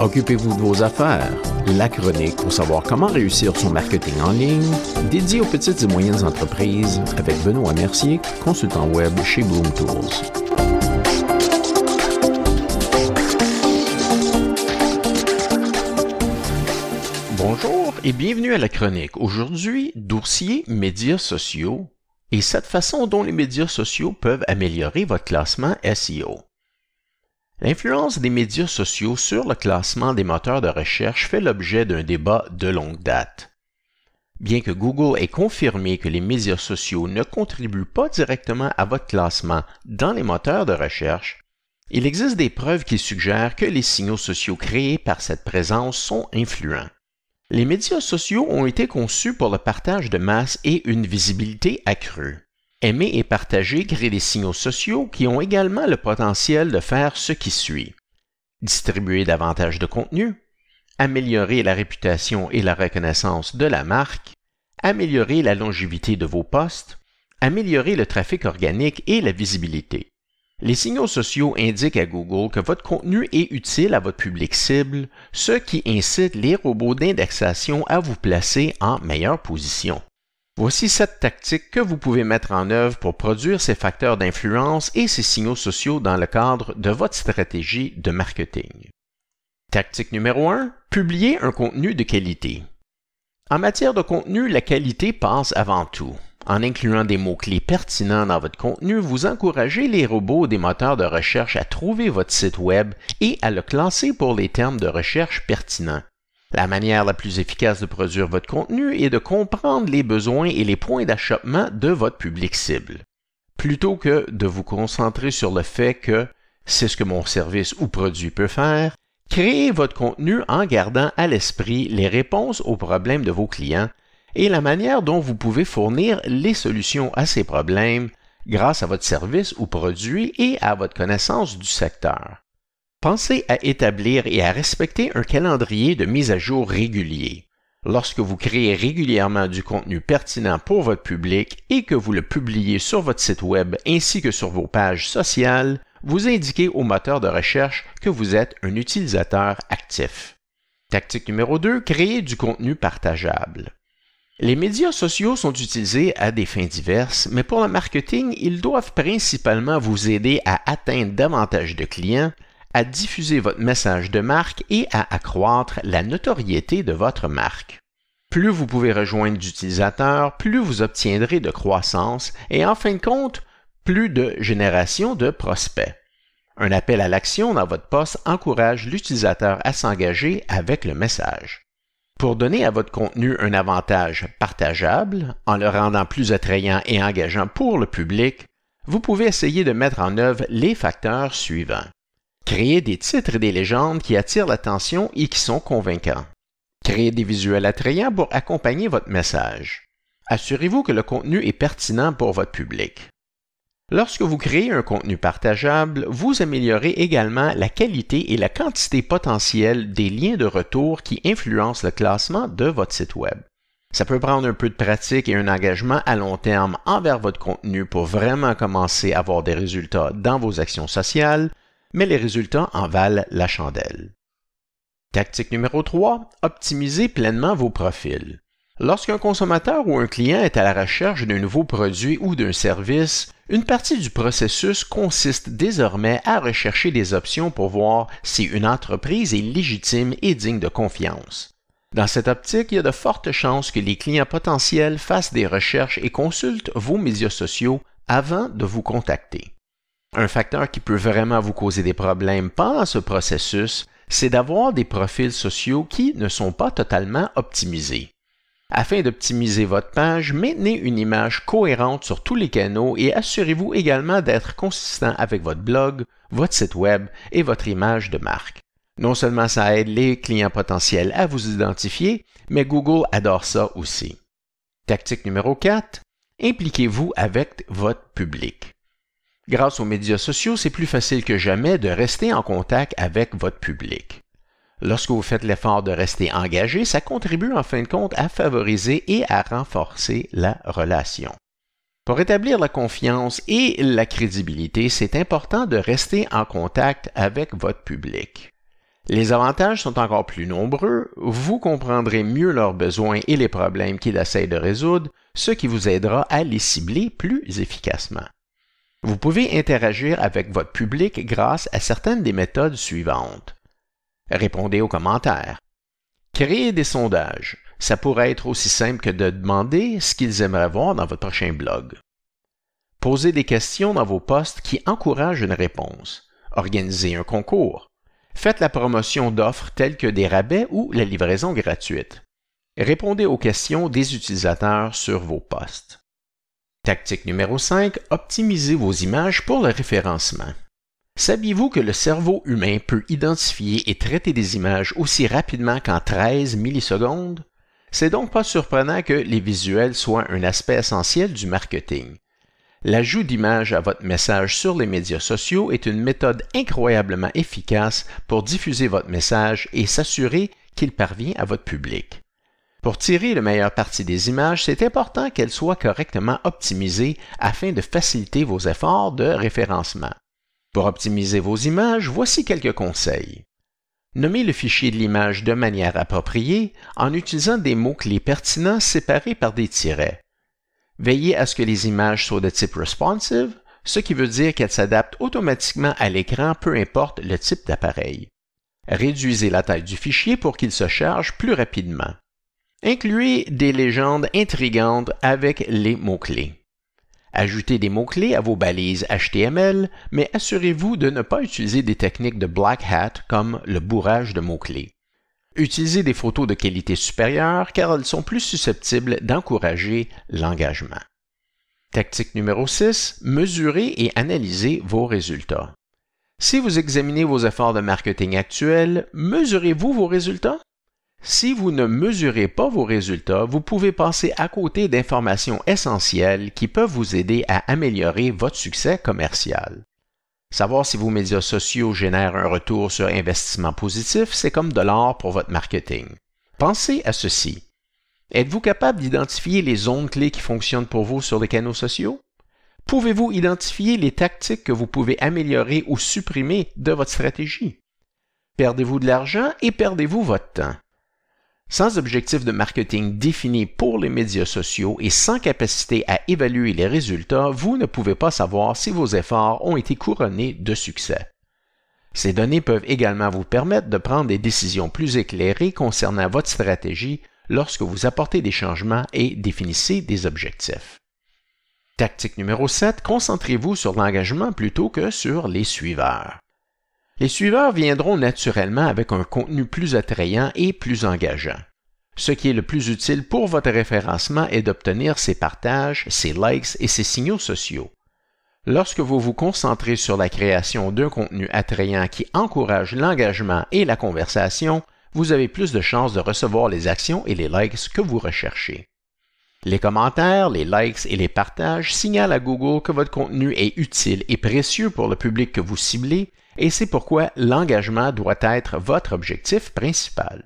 Occupez-vous de vos affaires. La chronique pour savoir comment réussir son marketing en ligne, dédié aux petites et moyennes entreprises avec Benoît Mercier, consultant web chez Bloom Tools. Bonjour et bienvenue à la chronique. Aujourd'hui, dossier médias sociaux et cette façon dont les médias sociaux peuvent améliorer votre classement SEO. L'influence des médias sociaux sur le classement des moteurs de recherche fait l'objet d'un débat de longue date. Bien que Google ait confirmé que les médias sociaux ne contribuent pas directement à votre classement dans les moteurs de recherche, il existe des preuves qui suggèrent que les signaux sociaux créés par cette présence sont influents. Les médias sociaux ont été conçus pour le partage de masse et une visibilité accrue. Aimer et partager crée des signaux sociaux qui ont également le potentiel de faire ce qui suit. Distribuer davantage de contenu, améliorer la réputation et la reconnaissance de la marque, améliorer la longévité de vos postes, améliorer le trafic organique et la visibilité. Les signaux sociaux indiquent à Google que votre contenu est utile à votre public cible, ce qui incite les robots d'indexation à vous placer en meilleure position. Voici sept tactiques que vous pouvez mettre en œuvre pour produire ces facteurs d'influence et ces signaux sociaux dans le cadre de votre stratégie de marketing. Tactique numéro 1. Publier un contenu de qualité. En matière de contenu, la qualité passe avant tout. En incluant des mots-clés pertinents dans votre contenu, vous encouragez les robots des moteurs de recherche à trouver votre site Web et à le classer pour les termes de recherche pertinents. La manière la plus efficace de produire votre contenu est de comprendre les besoins et les points d'achoppement de votre public cible. Plutôt que de vous concentrer sur le fait que c'est ce que mon service ou produit peut faire, créez votre contenu en gardant à l'esprit les réponses aux problèmes de vos clients et la manière dont vous pouvez fournir les solutions à ces problèmes grâce à votre service ou produit et à votre connaissance du secteur. Pensez à établir et à respecter un calendrier de mise à jour régulier. Lorsque vous créez régulièrement du contenu pertinent pour votre public et que vous le publiez sur votre site Web ainsi que sur vos pages sociales, vous indiquez au moteur de recherche que vous êtes un utilisateur actif. Tactique numéro 2, créer du contenu partageable. Les médias sociaux sont utilisés à des fins diverses, mais pour le marketing, ils doivent principalement vous aider à atteindre davantage de clients, à diffuser votre message de marque et à accroître la notoriété de votre marque. Plus vous pouvez rejoindre d'utilisateurs, plus vous obtiendrez de croissance et en fin de compte, plus de génération de prospects. Un appel à l'action dans votre poste encourage l'utilisateur à s'engager avec le message. Pour donner à votre contenu un avantage partageable, en le rendant plus attrayant et engageant pour le public, vous pouvez essayer de mettre en œuvre les facteurs suivants. Créer des titres et des légendes qui attirent l'attention et qui sont convaincants. Créer des visuels attrayants pour accompagner votre message. Assurez-vous que le contenu est pertinent pour votre public. Lorsque vous créez un contenu partageable, vous améliorez également la qualité et la quantité potentielle des liens de retour qui influencent le classement de votre site Web. Ça peut prendre un peu de pratique et un engagement à long terme envers votre contenu pour vraiment commencer à avoir des résultats dans vos actions sociales, mais les résultats en valent la chandelle. Tactique numéro 3. Optimisez pleinement vos profils. Lorsqu'un consommateur ou un client est à la recherche d'un nouveau produit ou d'un service, une partie du processus consiste désormais à rechercher des options pour voir si une entreprise est légitime et digne de confiance. Dans cette optique, il y a de fortes chances que les clients potentiels fassent des recherches et consultent vos médias sociaux avant de vous contacter. Un facteur qui peut vraiment vous causer des problèmes pendant ce processus, c'est d'avoir des profils sociaux qui ne sont pas totalement optimisés. Afin d'optimiser votre page, maintenez une image cohérente sur tous les canaux et assurez-vous également d'être consistant avec votre blog, votre site web et votre image de marque. Non seulement ça aide les clients potentiels à vous identifier, mais Google adore ça aussi. Tactique numéro 4. Impliquez-vous avec votre public. Grâce aux médias sociaux, c'est plus facile que jamais de rester en contact avec votre public. Lorsque vous faites l'effort de rester engagé, ça contribue en fin de compte à favoriser et à renforcer la relation. Pour établir la confiance et la crédibilité, c'est important de rester en contact avec votre public. Les avantages sont encore plus nombreux, vous comprendrez mieux leurs besoins et les problèmes qu'ils essayent de résoudre, ce qui vous aidera à les cibler plus efficacement. Vous pouvez interagir avec votre public grâce à certaines des méthodes suivantes. Répondez aux commentaires. Créez des sondages. Ça pourrait être aussi simple que de demander ce qu'ils aimeraient voir dans votre prochain blog. Posez des questions dans vos posts qui encouragent une réponse. Organisez un concours. Faites la promotion d'offres telles que des rabais ou la livraison gratuite. Répondez aux questions des utilisateurs sur vos posts. Tactique numéro 5. Optimisez vos images pour le référencement. Saviez-vous que le cerveau humain peut identifier et traiter des images aussi rapidement qu'en 13 millisecondes? C'est donc pas surprenant que les visuels soient un aspect essentiel du marketing. L'ajout d'images à votre message sur les médias sociaux est une méthode incroyablement efficace pour diffuser votre message et s'assurer qu'il parvient à votre public. Pour tirer le meilleur parti des images, c'est important qu'elles soient correctement optimisées afin de faciliter vos efforts de référencement. Pour optimiser vos images, voici quelques conseils. Nommez le fichier de l'image de manière appropriée en utilisant des mots-clés pertinents séparés par des tirets. Veillez à ce que les images soient de type responsive, ce qui veut dire qu'elles s'adaptent automatiquement à l'écran peu importe le type d'appareil. Réduisez la taille du fichier pour qu'il se charge plus rapidement. Incluez des légendes intrigantes avec les mots-clés. Ajoutez des mots-clés à vos balises HTML, mais assurez-vous de ne pas utiliser des techniques de black hat comme le bourrage de mots-clés. Utilisez des photos de qualité supérieure car elles sont plus susceptibles d'encourager l'engagement. Tactique numéro 6. Mesurez et analysez vos résultats. Si vous examinez vos efforts de marketing actuels, mesurez-vous vos résultats? Si vous ne mesurez pas vos résultats, vous pouvez passer à côté d'informations essentielles qui peuvent vous aider à améliorer votre succès commercial. Savoir si vos médias sociaux génèrent un retour sur investissement positif, c'est comme de l'or pour votre marketing. Pensez à ceci. Êtes-vous capable d'identifier les zones clés qui fonctionnent pour vous sur les canaux sociaux? Pouvez-vous identifier les tactiques que vous pouvez améliorer ou supprimer de votre stratégie? Perdez-vous de l'argent et perdez-vous votre temps? Sans objectif de marketing défini pour les médias sociaux et sans capacité à évaluer les résultats, vous ne pouvez pas savoir si vos efforts ont été couronnés de succès. Ces données peuvent également vous permettre de prendre des décisions plus éclairées concernant votre stratégie lorsque vous apportez des changements et définissez des objectifs. Tactique numéro 7, concentrez-vous sur l'engagement plutôt que sur les suiveurs. Les suiveurs viendront naturellement avec un contenu plus attrayant et plus engageant. Ce qui est le plus utile pour votre référencement est d'obtenir ses partages, ses likes et ses signaux sociaux. Lorsque vous vous concentrez sur la création d'un contenu attrayant qui encourage l'engagement et la conversation, vous avez plus de chances de recevoir les actions et les likes que vous recherchez. Les commentaires, les likes et les partages signalent à Google que votre contenu est utile et précieux pour le public que vous ciblez et c'est pourquoi l'engagement doit être votre objectif principal.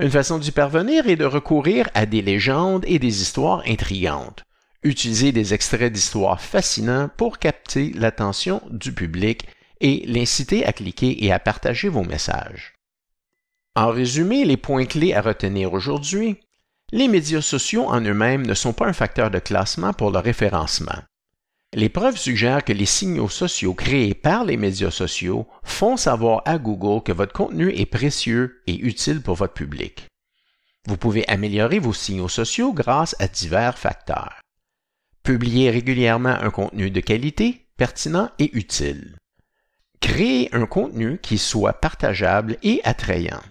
Une façon d'y parvenir est de recourir à des légendes et des histoires intrigantes. Utilisez des extraits d'histoires fascinants pour capter l'attention du public et l'inciter à cliquer et à partager vos messages. En résumé, les points clés à retenir aujourd'hui, les médias sociaux en eux-mêmes ne sont pas un facteur de classement pour le référencement. Les preuves suggèrent que les signaux sociaux créés par les médias sociaux font savoir à Google que votre contenu est précieux et utile pour votre public. Vous pouvez améliorer vos signaux sociaux grâce à divers facteurs. Publier régulièrement un contenu de qualité, pertinent et utile. Créer un contenu qui soit partageable et attrayant.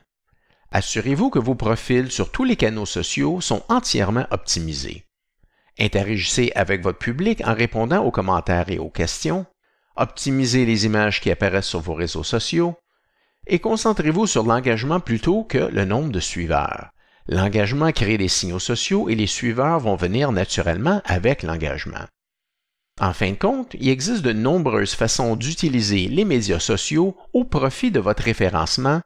Assurez-vous que vos profils sur tous les canaux sociaux sont entièrement optimisés. Interagissez avec votre public en répondant aux commentaires et aux questions. Optimisez les images qui apparaissent sur vos réseaux sociaux. Et concentrez-vous sur l'engagement plutôt que le nombre de suiveurs. L'engagement crée des signaux sociaux et les suiveurs vont venir naturellement avec l'engagement. En fin de compte, il existe de nombreuses façons d'utiliser les médias sociaux au profit de votre référencement,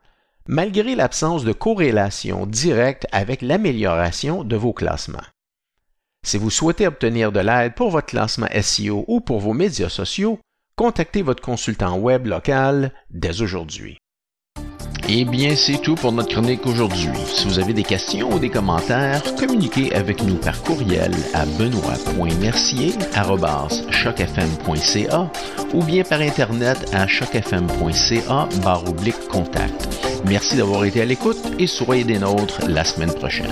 malgré l'absence de corrélation directe avec l'amélioration de vos classements. Si vous souhaitez obtenir de l'aide pour votre classement SEO ou pour vos médias sociaux, contactez votre consultant web local dès aujourd'hui. Eh bien, c'est tout pour notre chronique aujourd'hui. Si vous avez des questions ou des commentaires, communiquez avec nous par courriel à benoît.mercier.chocfm.ca ou bien par Internet à chocfm.ca barre oblique contact. Merci d'avoir été à l'écoute et soyez des nôtres la semaine prochaine.